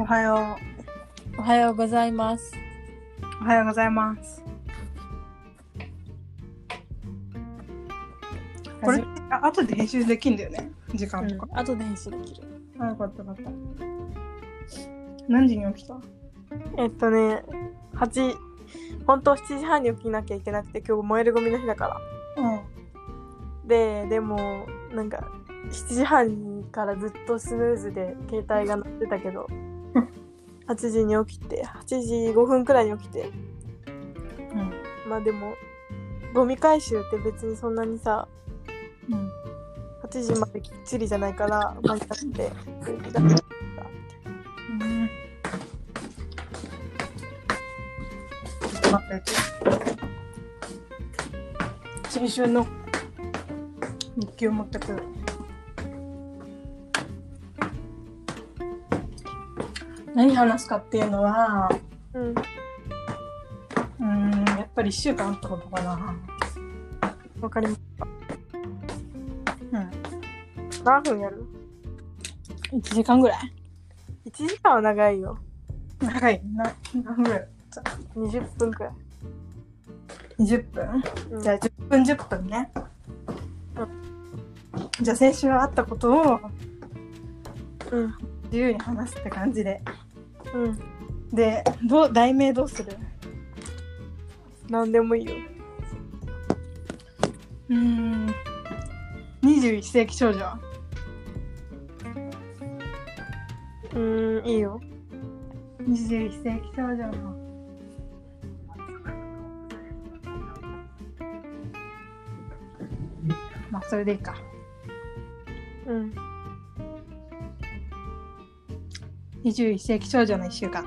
おはよおはようございます。う。おはようございます。これ、あ後で編集できんだよね。時間とか。うん、後で編集できる。あ、よかったよかった。何時に起きた？えっとね、8、本当は7時半に起きなきゃいけなくて、今日燃えるゴミの日だから。うん。で、でも、なんか、7時半からずっとスムーズで携帯が鳴ってたけど、8時に起きて、8時5分くらいに起きて、うん。まあでも、ゴミ回収って別にそんなにさ、うん。8時まできっちりじゃないから、間に合って、だうん。待って。先週の日記を持ってくる。何話すかっていうのは、うん。うーん、やっぱり1週間あったことかな。わかります。うん。何分やる？1時間ぐらい ?1 時間は長いよ。長い。な何分？ぐらい20分くらい。?20 分？うんじゃあ10分10分ね。じゃあ先週あったことをうん。自由に話すって感じで。うん。で、どう、題名どうする？何でもいいよ。うーん。21世紀少女。うーん、いいよ。21世紀少女の。まあ、それでいいか。うん。21世紀少女の1週間。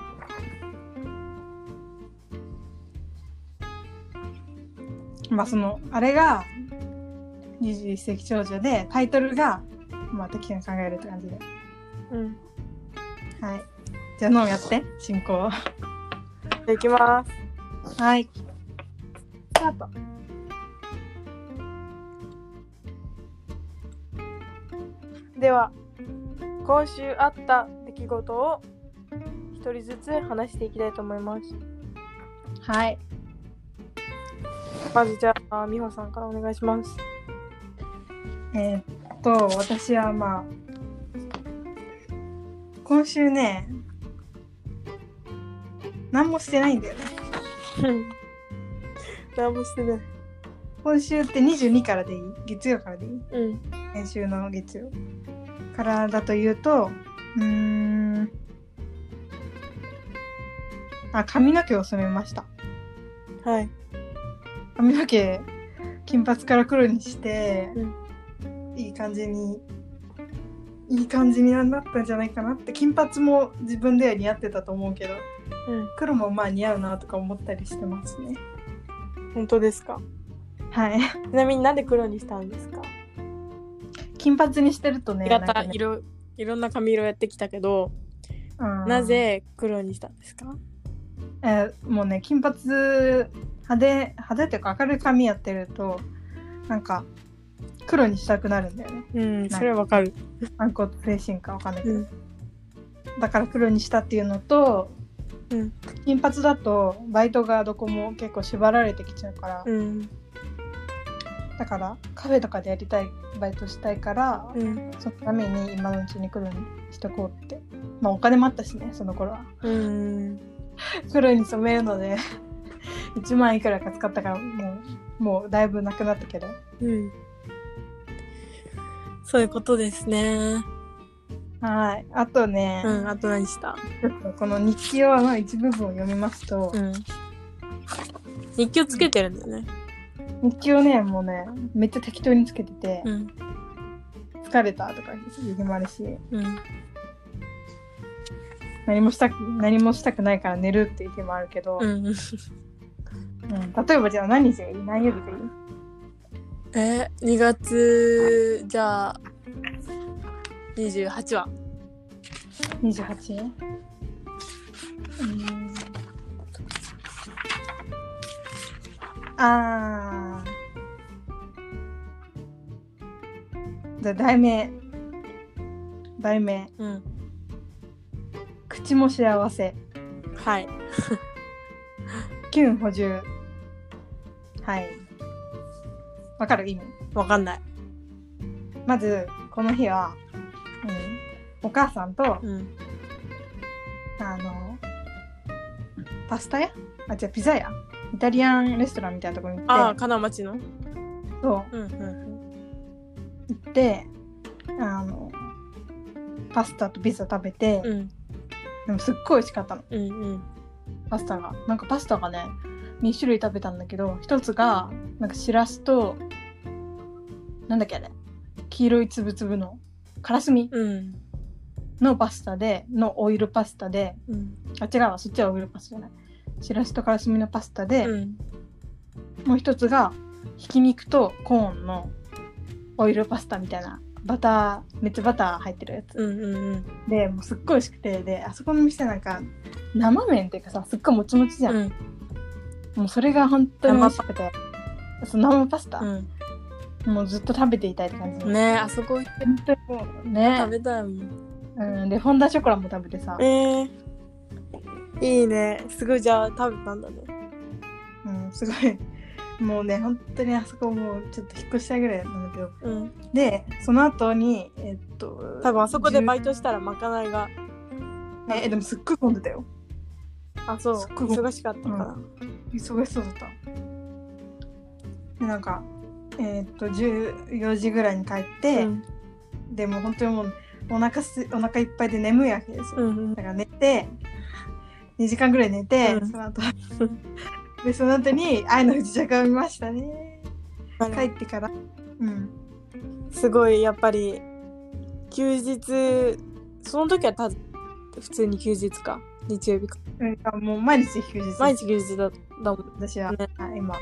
まあそのあれが21世紀少女でタイトルがまあ適当に考えるって感じで。うん。はい。じゃあノンやって進行。じゃあ行きます。はい。スタート。では、今週あった出来事を一人ずつ話していきたいと思います。はい。まずじゃあ、美穂さんからお願いします。えーっと私はまあ今週ね何もしてないんだよね。何もしてない。今週って22からでいい？月曜からでいい？うん。先週の月曜からだというとうーん。あ髪の毛を染めました。はい。髪の毛金髪から黒にして、うん。いい感じにいい感じになったんじゃないかなって。金髪も自分では似合ってたと思うけどうん。黒もまあ似合うなとか思ったりしてますね。本当ですか？はい。ちなみになんで黒にしたんですか？金髪にしてるとねいろなんかね色いろんな髪色やってきたけど、うんなぜ黒にしたんですか？えーもうね金髪派手派手っていうか明るい髪やってるとなんか黒にしたくなるんだよねうん、それはわかる。暗黒精神かわかんないけど、うん。だから黒にしたっていうのとうん。金髪だとバイトがどこも結構縛られてきちゃうから、うん。だからカフェとかでやりたいバイトしたいから、うん。そのために今のうちに黒にしとこうってまあお金もあったしねその頃はうん。黒に染めるので1万いくらか使ったからもうもうだいぶなくなったけどうん。そういうことですね。はいあとね、うん、あと何した？この日記をの一部分を読みますと、うん。日記をつけてるんだよね。日記をねもうねめっちゃ適当につけてて、うん。疲れたとかいう日もあるしうん。何もしたく何もしたくないから寝るっていう日もあるけど、うん。うん例えばじゃあ何日がいい？何曜日がいい？え、2月、じゃあ、28話。28? うんあーじゃあ題名。題名。うん。口口も幸せ。はい。キュン補充。はい。わかる意味？わかんない。まずこの日は、うん、お母さんとうん。あのパスタ屋？あ違うピザ屋？イタリアンレストランみたいなところに行ああって金町の？そう。うんうん行ってあのパスタとピザ食べて、うん。でもすっごい美味しかったの。うんうん。パスタが。なんかパスタがね2種類食べたんだけど一つがなんかしらすとなんだっけあれ。黄色いつぶつぶのからすみうん。のパスタでのオイルパスタでうん。あ違うわ。そっちはオイルパスタじゃない。しらすとからすみのパスタで、うん。もう一つがひき肉とコーンのオイルパスタみたいなバターめっちゃバター入ってるやつ。うんうんうん。でもうすっごい美味しくてであそこの店なんか生麺っていうかさすっごいもちもちじゃん、うん。もうそれが本当に美味しくてそう生パスタ、うん。もうずっと食べていたいって感じ、ねえあそこ行って。本当にもうね。食べたいもん。うん、でフォンダショコラも食べてさ。え、ー、いいね。すごいじゃあ食べたんだね。うん、すごいもうね本当にあそこもうちょっと引っ越したいぐらいなんだけど。うん。でその後にえっと多分あそこでバイトしたらまかないが。10えでもすっごい混んでたよ。あそう。すっごい忙しかったから。忙しそうだった。でなんかえっと14時ぐらいに帰って、うん。でも本当にもうお腹すお腹いっぱいで眠いわけですよ、うんだから寝て2時間ぐらい寝て、うん。その後 でその後に「愛の不時着」を見ましたね。帰ってから。うん。すごいやっぱり休日その時はた普通に休日か。日曜日か。なんかもう毎日休日。毎日休日だだもん。私は、ね。あ今、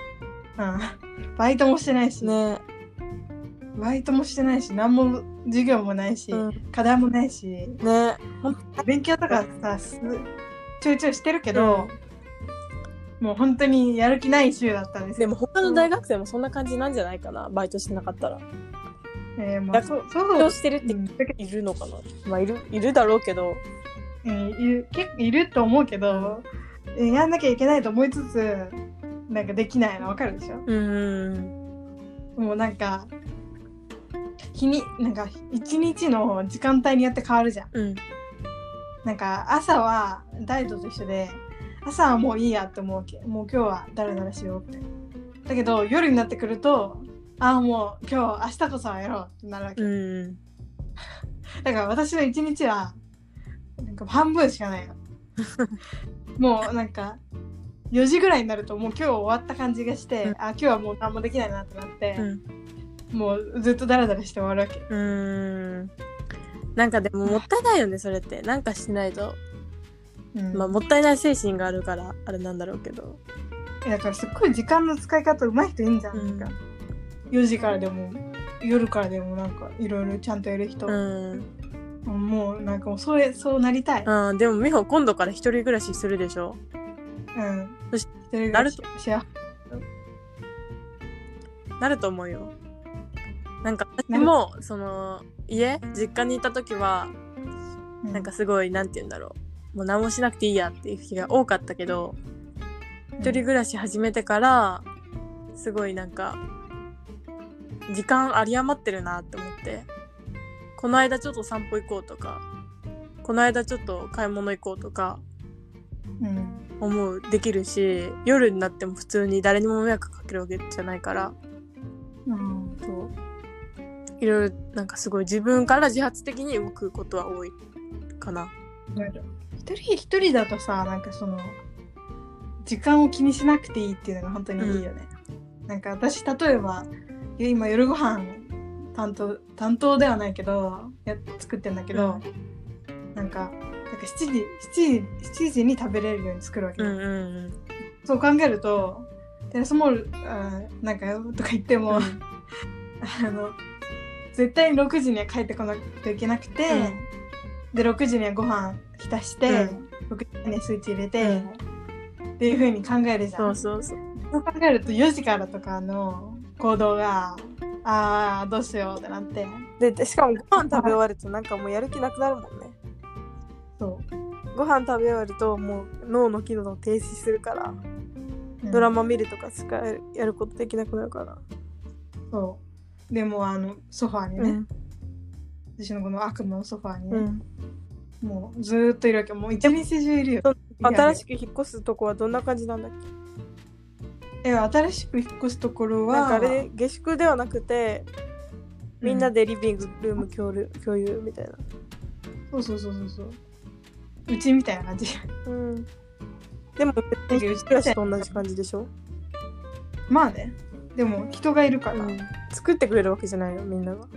うん、バイトもしてないし、ね。バイトもしてないし何も授業もないし、うん。課題もないし。ね。勉強とかさすちょいちょいしてるけど、もう本当にやる気ない週だったんですよ。でも他の大学生もそんな感じなんじゃないかなバイトしてなかったら。えー、もうそうそう。どうしてるってうん。いるのかな。まあいるいるだろうけど。うんいる。結構いると思うけど、えやんなきゃいけないと思いつつなんかできないのわかるでしょ？うん。もうなんか日になんか一日の時間帯によって変わるじゃん。うん。なんか朝はダイエットと一緒で朝はもういいやって思うわけもう今日はダラダラしようって。だけど夜になってくるとああもう今日明日こそはやろうってなるわけ、うん。だから私の一日はなんか半分しかないの。もうなんか4時ぐらいになるともう今日終わった感じがして、うん。あ今日はもう何もできないなってなって、うん。もうずっとダラダラして終わるわけ。うん。なんかでももったいないよねそれって。なんかしないと、うん。まあもったいない精神があるからあれなんだろうけど。だからすっごい時間の使い方上手い人いいんじゃん,、うん。なんか4時からでも夜からでもなんかいろいろちゃんとやる人、うん、もうなんかもうそうやそうなりたい、うん、でも美穂今度から一人暮らしするでしょ。うん。そしなると。なると思うよ。なんか私もその家？実家にいた時はなんかすごいなんて言うんだろうもう何もしなくていいやっていう日が多かったけど一人暮らし始めてからすごいなんか時間有り余ってるなって思ってこの間ちょっと散歩行こうとかこの間ちょっと買い物行こうとかうん思うできるし夜になっても普通に誰にも迷惑かけるわけじゃないからうんそういろいろなんかすごい自分から自発的に動くことは多いかな。一人一人だとさなんかその時間を気にしなくていいっていうのが本当にいいよね、なんか私例えば今夜ご飯担当担当ではないけどや作ってんだけど、なんかなんか7時7時7時に食べれるように作るわけ、うんうんうん。そう考えるとテラスモールあーなんかとか言っても、あの絶対に6時には帰ってこなきゃいけなくて、で6時にはご飯浸して、6時にスイッチ入れて、っていう風に考えるじゃん。そうそうそう。そう考えると4時からとかの行動がああどうしようってなって。ででしかもご飯食べ終わるとなんかもうやる気なくなるもんね。そう。ごご飯食べ終わるともう脳の機能を停止するから、うん。ドラマ見るとかしかやることできなくなるから、そう。でもあのソファーにね、私のこの悪夢のソファーにね、うん。もうずーっといるわけ。もう一日中いるよ。新しく引っ越すとこはどんな感じなんだっけ？え新しく引っ越すところはなんかあれ下宿ではなくてみんなで、でリビングルーム共有共有みたいな、そうそうそうそうそう。うちみたいな感じ。うん、でもだけどうち暮らしと同じ感じでしょ、まあね。でも人がいるから、うん、作ってくれるわけじゃないのみんなが。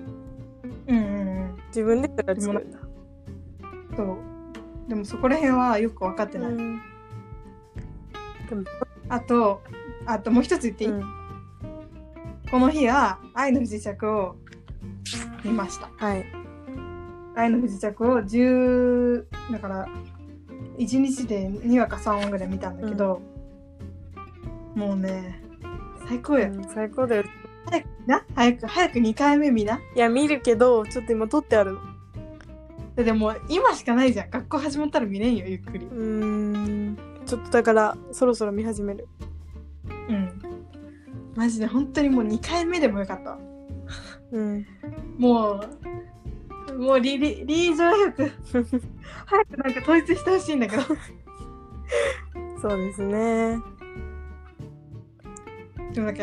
うんうんうん自分で作るんだ。そう。でもそこら辺はよく分かってない、うん。あとあともう一つ言っていい、うん。この日は愛の不時着を見ました。はい。愛の不時着を10だから1日で2話か3話ぐらい見たんだけど、もうね最高よ、うん最高だよな？早く早く2回目見な。いや見るけどちょっと今撮ってあるの。だってもう今しかないじゃん。学校始まったら見れんよゆっくり。うーん。ちょっとだからそろそろ見始める。うん。マジで本当にもう2回目でもよかったうん。もうもうリリリー・ジョン早く早くなんか統一してほしいんだけど。そうですね。でもなんか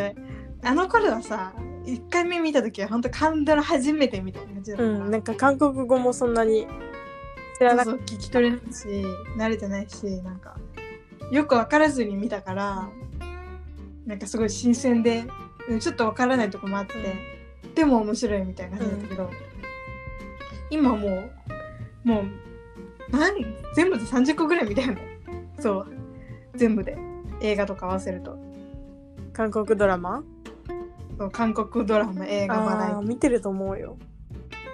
あの頃はさ1回目見た時は本当感動の初めてみたいな感じだったから、うんなんか韓国語もそんなに知らなく聞き取れないし慣れてないしなんかよく分からずに見たからなんかすごい新鮮でうんちょっと分からないとこもあって、でも面白いみたいな感じだったけど、今もうもう何？全部で30個ぐらい見たよね。そう。全部で。映画とか合わせると。韓国ドラマ？そう韓国ドラマ映画バラエテあー見てると思うよ、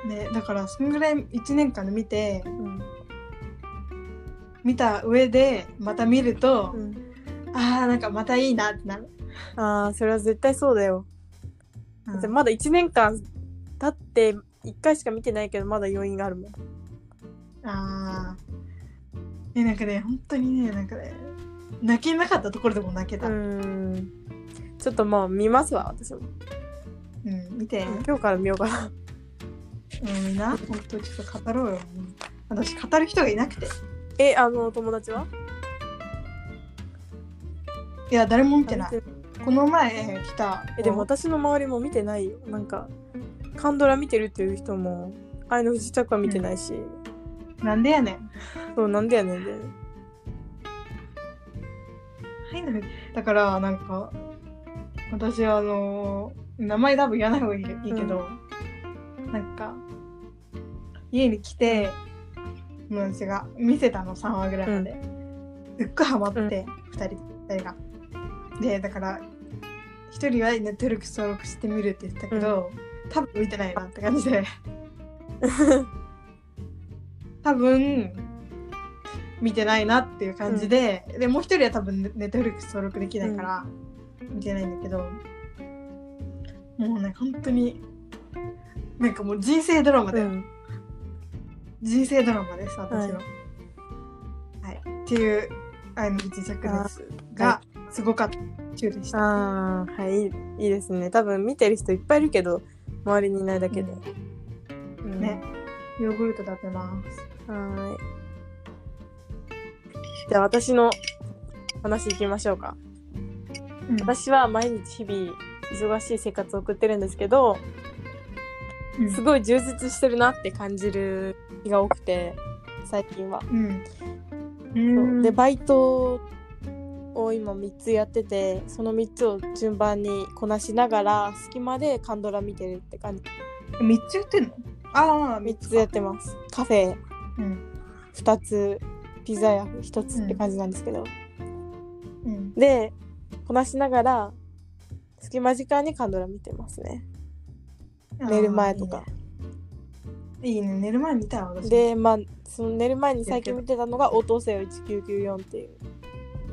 ィねだからそんぐらい1年間で見てうん見た上でまた見ると、うん、あーなんかまたいいなってなる、ああそれは絶対そうだよ、うまだ1年間経って1回しか見てないけどまだ余韻があるもん。あー。えなんかね本当にねなんかね泣けなかったところでも泣けた、ううんんちょっとまあ見ますわ私も、見て、今日から見ようかな。うん、みんな。本当ちょっと語ろうよ。私語る人がいなくて。えあの友達は？いや誰も見てない。この前来た。えでも私の周りも見てないよ。なんかカンドラ見てるっていう人も愛の不時着は見てないし、なんでやねん。そうなんでやねんで。はいなだからなんか私あの名前多分言わない方がいいいいけど、なんか家に来て私が見せたの3話ぐらいまで、すっごいハマって、うん。2人二人が。でだから1人はネットフリックス登録してみるって言ってたけど、多分見てないなって感じで。多分見てないなっていう感じで、でもう一人は多分ネットフリックス登録できないから、見てないんだけどもうね本当になんかもう人生ドラマだよ、うん。人生ドラマです私の。はい。は。い、っていう愛の不時着ですが、すごかった中でした。ああはいいいですね。多分見てる人いっぱいいるけど周りにいないだけで、うん。ね。ヨーグルト食べます。はーい。じゃあ私の話いきましょうかうん。私は毎日日々忙しい生活を送ってるんですけどうん。すごい充実してるなって感じる日が多くて最近は、うん。そう。うん。でバイトを今3つやっててその3つを順番にこなしながら隙間でカンドラ見てるって感じ。三つやってんの？ああ3つやってます。カフェ。うん。2つ。ピザ屋。1つって感じなんですけど、うん。でこなしながら隙間時間にカンドラ見てますね寝る前とかいいね。いいね寝る前見たわ私。でまあその寝る前に最近見てたのが「応答せよ1994」っていう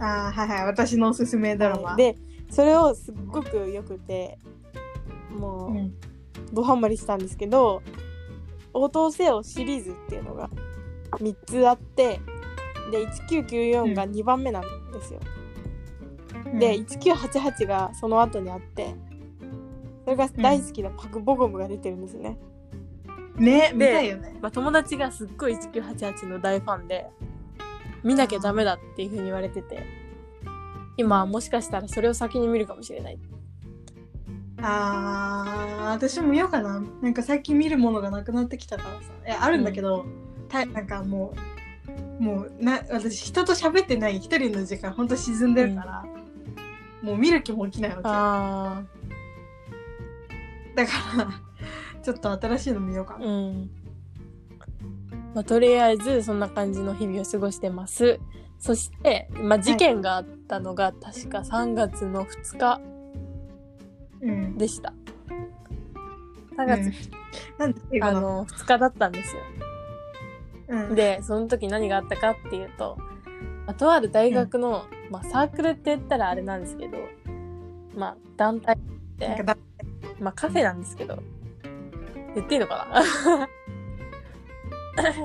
ああはいはい私のおすすめドラマ。はいでそれをすっごくよくてもう、うん。ドハマりしたんですけど応答せよシリーズっていうのが3つあってで1994が2番目なんですよ、で1988がその後にあってそれが大好きなパク・ボゴムが出てるんですね、ね見でたいよね。まあ、友達がすっごい1988の大ファンで見なきゃダメだっていう風に言われてて今もしかしたらそれを先に見るかもしれない。あー私も見ようかな。なんか最近見るものがなくなってきたからさ。いやあるんだけど、たなんかもうもうな私人と喋ってない一人の時間ほんと沈んでるから、もう見る気も起きないわけあだからちょっと新しいの見ようかな、ーうん。まあ、とりあえずそんな感じの日々を過ごしてます。そして、まあ、事件があったのが確か3月の2日うん。でした、3うん。月、なんあの2日だったんですよ。うん。でその時何があったかっていうと、まあ、とある大学の、まあ、サークルって言ったらあれなんですけど、まあ、団体でなんかだまあ、カフェなんですけど言っていいのか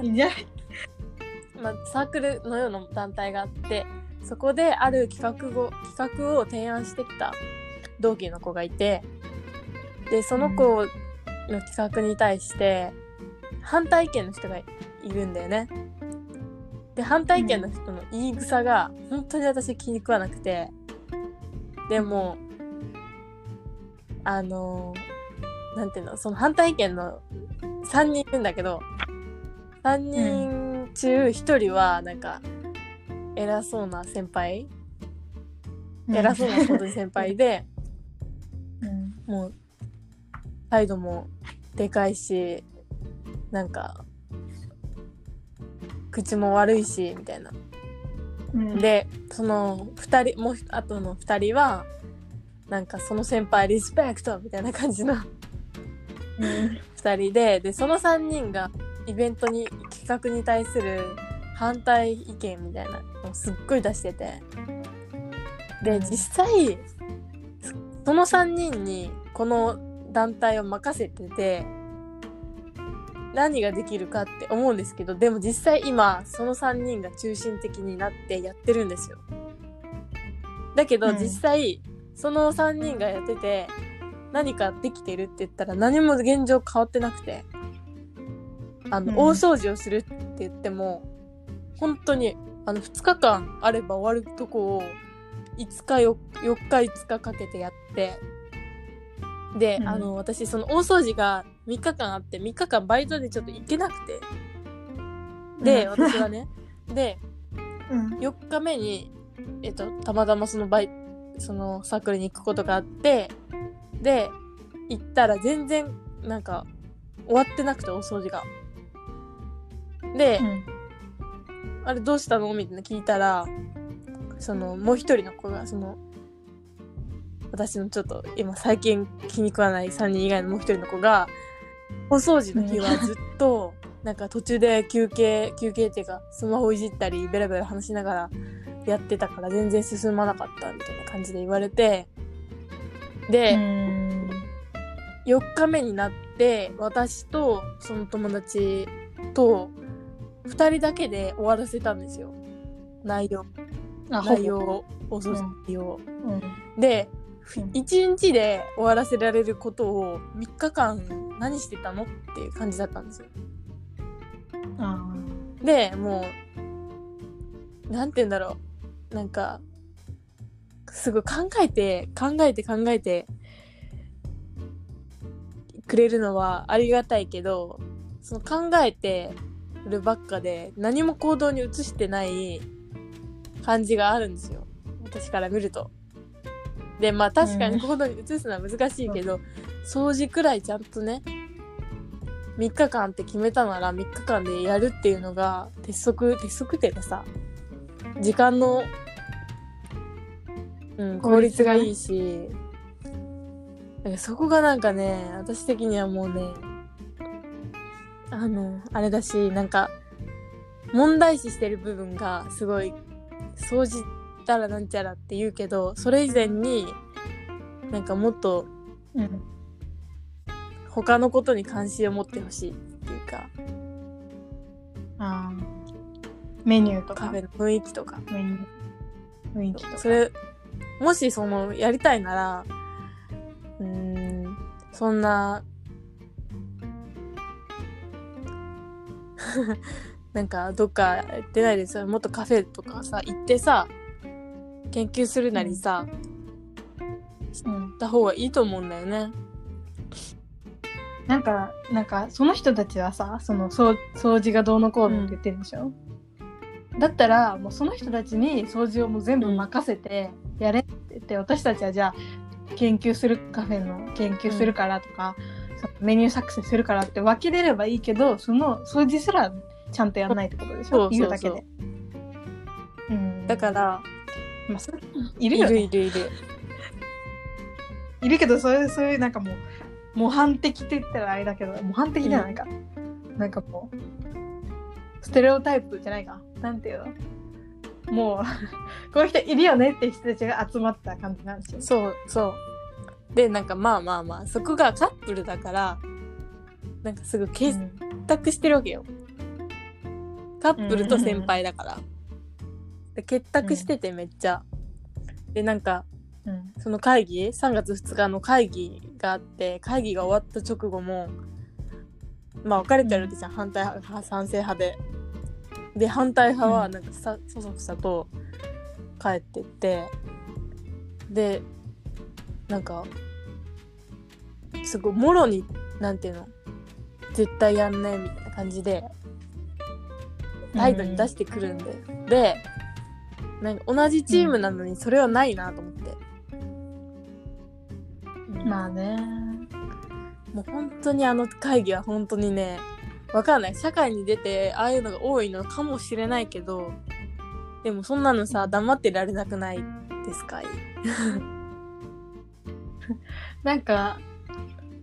いいんじゃな？いな、まあ、サークルのような団体があってそこである企画を企画を提案してきた同期の子がいてでその子の企画に対して反対意見の人がいるんだよね。で反対意見の人の言い草が本当に私気に食わなくて。でもあのなんていうのその反対意見の3人いるんだけど3人中1人はなんか偉そうな先輩偉そうな本当に先輩でうん。もう態度もでかいしなんか口も悪いしみたいな。うん。でその2人もうあとの2人はなんかその先輩リスペクトみたいな感じのうん。2人ででその3人がイベントに企画に対する反対意見みたいなのをすっごい出してて。でうん。実際その3人にこの団体を任せてて何ができるかって思うんですけどでも実際今その3人が中心的になってやってるんですよ。だけどうん実際、その3人がやってて何かできてるって言ったら何も現状変わってなくてあの、うん。大掃除をするって言っても本当にあの2日間あれば終わるとこを5日 4, 4日5日かけてやってで、うん。あの私その大掃除が3日間あって3日間バイトでちょっと行けなくて。で、うん。私はね。でうん。4日目に、えっと、たまたまそのバイそのサークルに行くことがあってで行ったら全然なんか終わってなくて大掃除が。で、うん。あれどうしたの？みたいな聞いたらそのもう一人の子がその私のちょっと今最近気に食わない3人以外のもう一人の子がお掃除の日はずっとなんか途中で休憩休憩っていうかスマホいじったりベラベラ話しながらやってたから全然進まなかったみたいな感じで言われてで、うん。4日目になって私とその友達と2人だけで終わらせたんですよ。内容。内容をお掃除の内容を。うん。でうん1日で終わらせられることを3日間何してたのっていう感じだったんですよ。あでもうなんて言うんだろう。なんかすごい考えて考えて考えてくれるのはありがたいけどその考えてるばっかで何も行動に移してない感じがあるんですよ。私から見ると。でまあ確かに行動に移すのは難しいけど、掃除くらいちゃんとね3日間って決めたなら3日間でやるっていうのが鉄則鉄則っていうかさ時間の、うん、効率がいいしなんかそこがなんかね私的にはもうねあのあれだしなんか問題視してる部分がすごい掃除たらなんちゃらって言うけどそれ以前になんかもっとうん他のことに関心を持ってほしいっていうかあー。メニューとか。カフェの雰囲気とか。メニュー。雰囲気とか。それ、もしその、やりたいなら、うーん、そんな、なんか、どっか行ってないですよ。もっとカフェとかさ、行ってさ、研究するなりさ、うんた方がいいと思うんだよね。なんかなんかその人たちはさその掃掃除がどうのこうのって言ってるでしょ、だったらもうその人たちに掃除をもう全部任せてやれって言って、私たちはじゃあ研究するカフェの研究するからとか、そのメニュー作成するからって分けれればいいけどその掃除すらちゃんとやんないってことでしょ？そうそうそう。言うだけで。うん、だから、まあ、いいるよ、ね、るいるいる。いるけどそういうそういうなんかもう模範的って言ったらあれだけど模範的じゃないか、なんかもうステレオタイプじゃないかなんていうの？もう こういう人いるよねって人たちが集まった感じなんですよ。そうそう。で、なんかまあまあまあ、そこがカップルだから、なんかすぐ結託してるわけよ。カップルと先輩だから。で結託しててめっちゃ。で、なんか、うん。その会議、3月2日の会議があって、会議が終わった直後も、まあ分かれてるわけじゃん、反対派、賛成派で。で、反対派はなんかさ、そそくさと帰ってって、で、なんか、すごい、もろに、なんていうの、絶対やんないみたいな感じで、態度に出してくるんで、で、なんか同じチームなのにそれはないなと思って。まあねもう本当にあの会議は本当にね、わかんない。社会に出て、ああいうのが多いのかもしれないけど、でもそんなのさ、黙ってられなくないですかい？なんか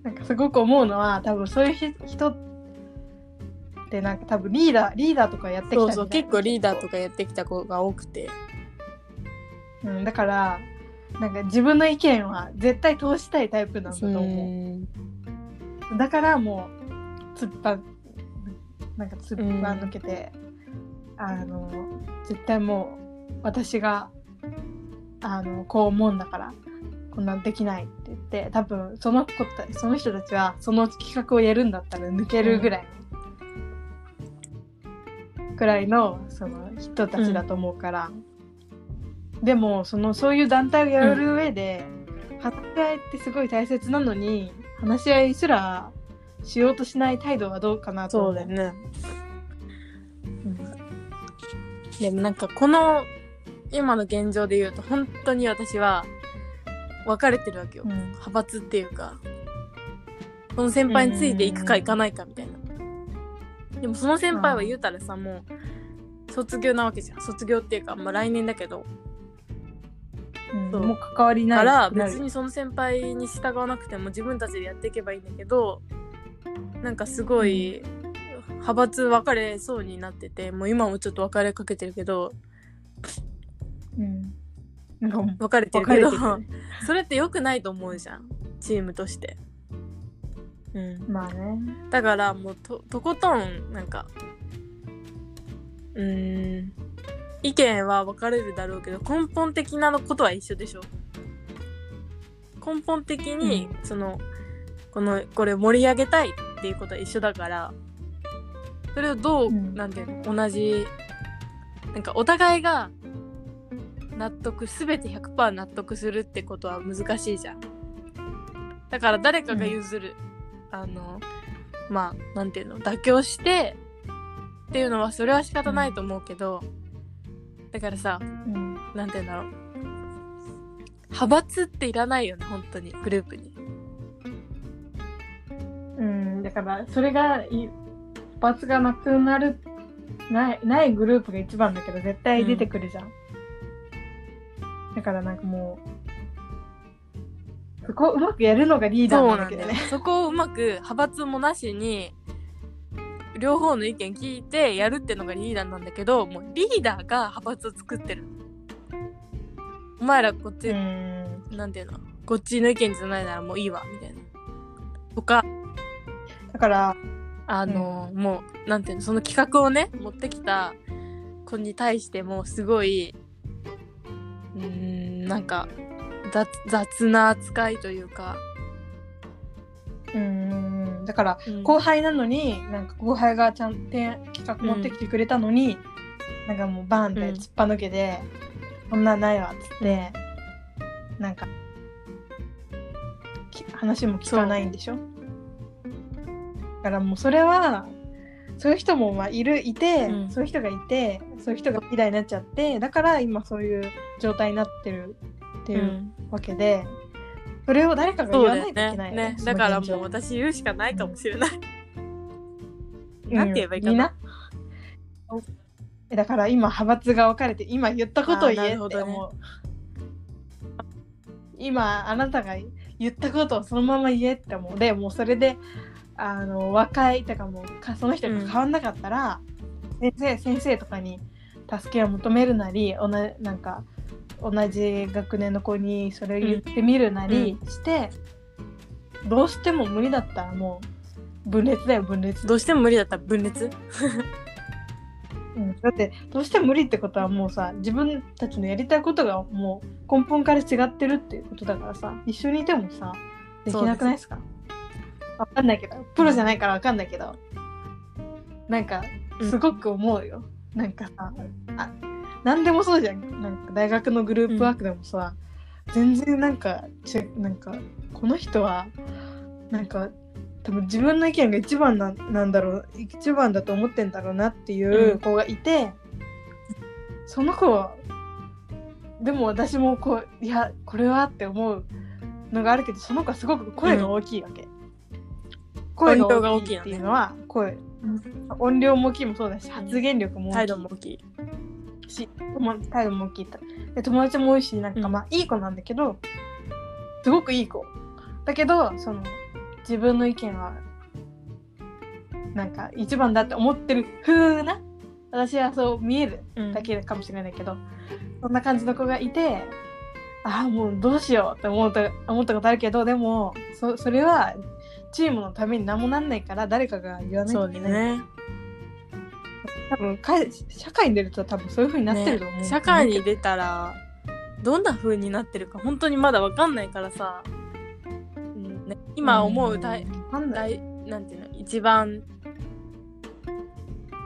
なんかすごく思うのは多分そういうひ人ってなんか多分リーダーリーダーとかやってきたそうそう、結構リーダーとかやってきた子が多くて。うん、だからなんか自分の意見は絶対通したいタイプなんだと思う。うんだからもう突っ張なんか突っ張抜けて、あの絶対もう私があのこう思うんだからこんなんできないって言って多分その子たその人たちはその企画をやるんだったら抜けるぐらい、ぐらいのその人たちだと思うから、でもそのそういう団体をやる上で、話し合いってすごい大切なのに話し合いすらしようとしない態度はどうかなと思そうだよね。でもなんかこの今の現状で言うと本当に私は分かれてるわけよ。うん派閥っていうか、その先輩についていくかいかないかみたいな。でもその先輩は言うたらさ、もう卒業なわけじゃん。卒業っていうか、まあ来年だけど。そう。うんもう関わりない。から別にその先輩に従わなくても自分たちでやっていけばいいんだけどなんかすごい派閥分かれそうになっててもう今もちょっと別れかけてるけどうん。なんかもう別れてるけど それって良くないと思うじゃん。チームとして。うん、まあね。だからもうととことんなんかうーん意見は分かれるだろうけど根本的なことは一緒でしょ。根本的に、そのこのこれ盛り上げたいっていうことは一緒だからそれをどう、うん。なんていうの同じなんかお互いが納得全て100%納得するってことは難しいじゃん。だから誰かが譲る、あのまあなんていうの妥協してっていうのはそれは仕方ないと思うけど、だからさうん。なんていうんだろう。派閥っていらないよね本当にグループに。うん、だからそれがい罰がなくなるないないグループが一番だけど絶対出てくるじゃん、だからなんかもうそこをうまくやるのがリーダーなんだけどね。そこをうまく派閥もなしに両方の意見聞いてやるってのがリーダーなんだけどもうリーダーが派閥を作ってるお前らこっち、うん。なんていうの？こっちの意見じゃないならもういいわみたいな。とかだからあの、もうなんていうの？その企画をね持ってきた子に対してもすごい、うーん、なんか雑雑な扱いというか、うんだからうん。後輩なのになんか後輩がちゃんと企画持ってきてくれたのに、なんかもうバーンってうん。突っぱ抜けて、こんなんないわっつって、なんかき話も聞かないんでしょ？だからもうそれはそういう人もまあいるいて、うん。そういう人がいてそういう人が嫌いになっちゃってだから今そういう状態になってるっていううん。わけで、それを誰かが言わないといけねないよねそのだからもう私言うしかないかもしれない。うんなんて言えばいいかなみんだから今派閥が分かれて今言ったことを言えって思う、今あなたが言ったことをそのまま言えって思う。でもうそれであの若いとかもその人が変わんなかったら、先生先生とかに助けを求めるなりおななんか同じ学年の子にそれを言ってみるなりして、どうしても無理だったらもう分裂だよ分裂。どうしても無理だったら分裂？うん、だってどうしても無理ってことはもうさ自分たちのやりたいことがもう根本から違ってるっていうことだからさ一緒にいてもさできなくないですか？わかんないけど。プロじゃないからわかんないけど。なんかすごく思うよ、なんかさあ何でもそうじゃん。なんか大学のグループワークでもさ、全然なんかちなんかこの人はなんか多分自分の意見が一番ななんだろう一番だと思ってんだろうなっていう子がいて、その子はでも私もこういやこれはって思うのがあるけどその子はすごく声が大きいわけ、声音量がが大きいっていうのは声。音量も大きいもそうだし発言力も大きい。態度も大きい。し友態度も大きいと。で友達も多いしなんかうんまあいい子なんだけど、すごくいい子。だけどその自分の意見はなんか一番だって思ってる風な私はそう見えるうん。だけかもしれないけど、そんな感じの子がいてああもうどうしようって思った思ったことあるけどでもそそれはチームのために何もなんないから誰かが言わないといけない、ね。多分かえ社会に出ると多分そういう風になってると思う、ね。社会に出たらどんな風になってるか本当にまだわかんないからさ、うん。ね、今思う大わかんない。大なんていうの一番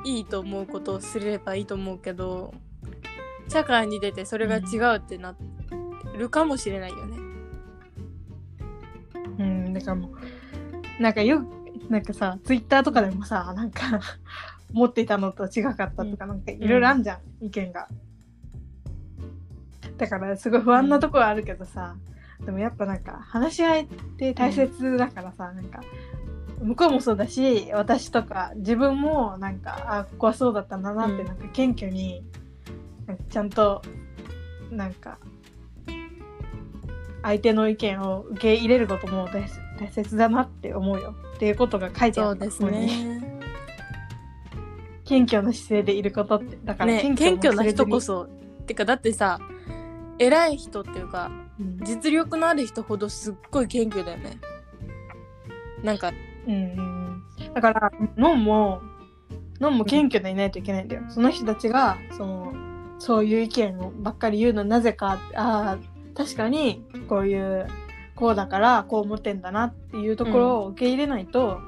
いいと思うことをすればいいと思うけど社会に出てそれが違うってなるかもしれないよね。うん、だからもう、なんかよく、なんかさ、ツイッターとかでもさ、なんか、持っていたのと違かったとか、なんかいろいろあんじゃん、意見が。だから、すごい不安なところあるけどさ、でもやっぱなんか、話し合いって大切だからさ、なんか、向こうもそうだし、私とか、自分もなんか、あ、ここはそうだったんだなって、うんなんか謙虚に、ちゃんと、なんか、相手の意見を受け入れることも大切大切だなって思うよっていうことが書いてあるそうですね。謙虚な姿勢でいることってだからね謙謙虚虚な人こ、そ。てかだってさ偉い人っていうかうん。実力のある人ほどすっごい謙虚だよね。なんかうんうんうん、だからノンもノンも謙虚でいないといけないんだよ。その人たちがそのそういう意見をばっかり言うのなぜかああ確かにこういうこうだからこう思ってんだなっていうところを受け入れないと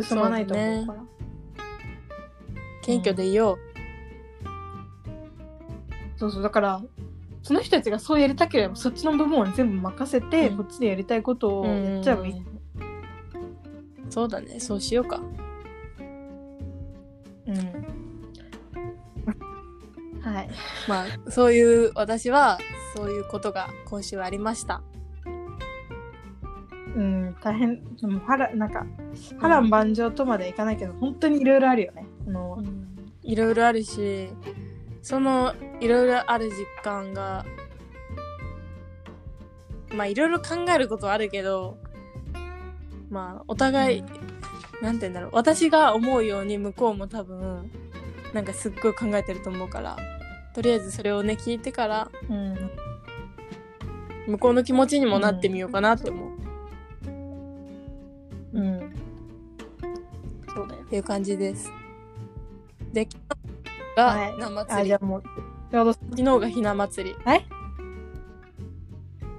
進まないと思うから。謙虚でいよそうそうだからその人たちがそうやりたければそっちの部分を全部任せて、うんこっちでやりたいことをやっちゃえばいい。うんそうだねそうしようか。うんはい。まあそういう私はそういうことが今週ありました。うん、大変。でも波乱なんか波乱万丈とまではいかないけど、本当にいろいろあるよね。あのいろいろあるしそのいろいろある実感がまあいろいろ考えることはあるけどまあお互い、なんて言うんだろう私が思うように向こうも多分なんかすっごい考えてると思うからとりあえずそれをね聞いてからうん向こうの気持ちにもなってみようかなって思う、うん。そうだよ。っていう感じです。でがはいひなあ、祭り。じゃあもう、ちょうど、昨日がひな祭り。はい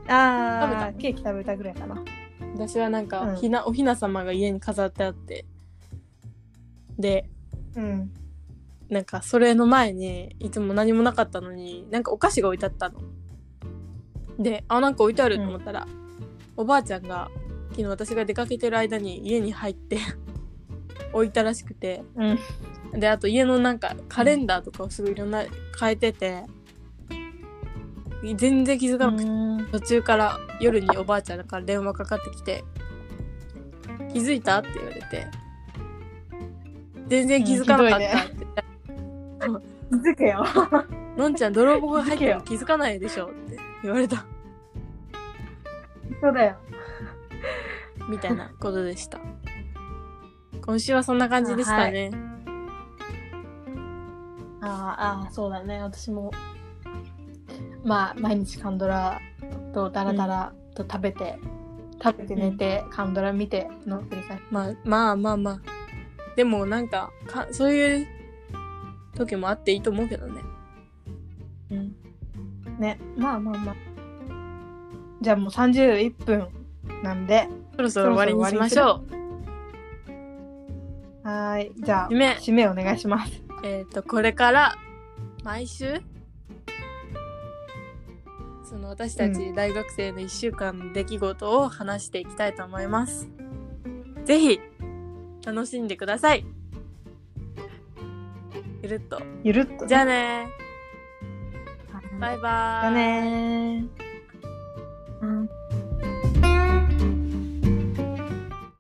あ食べた？ー、ケーキ食べたぐらいかな。私はなんか、うんひなおひな様が家に飾ってあってでうん。なんかそれの前にいつも何もなかったのになんかお菓子が置いてあったのであなんか置いてあると思ったら、おばあちゃんが昨日私が出かけてる間に家に入って 置いたらしくてうん。であと家のなんかカレンダーとかをすごいいろんな変えてて全然気づかなくてうん途中から夜におばあちゃんから電話かかってきて「気づいた?」って言われて「全然気づかなかった」って、気づけよ。のんちゃん泥棒が入っても気づかないでしょ」って言われたそうだよ。みたいなことでした今週はそんな感じでしたね、あーあー、そうだね。私も、まあ、毎日カンドラとダラダラと食べて、食べて寝て、カンドラ見ての繰り返し。まあまあまあまあでもなんかかそういう時もあっていいと思うけどねうんね、まあまあまあ。じゃあもう31分なんで、そろそろ終わりにしましょうはーい。じゃあ、締め締めお願いします。えっ、と、これから、毎週その私たうち大学生の1週間の出来事を話していきたいと思います。ぜひ、楽しんでください。ゆるっと。ゆるっと。じゃあねはいバイバーイ。ねー。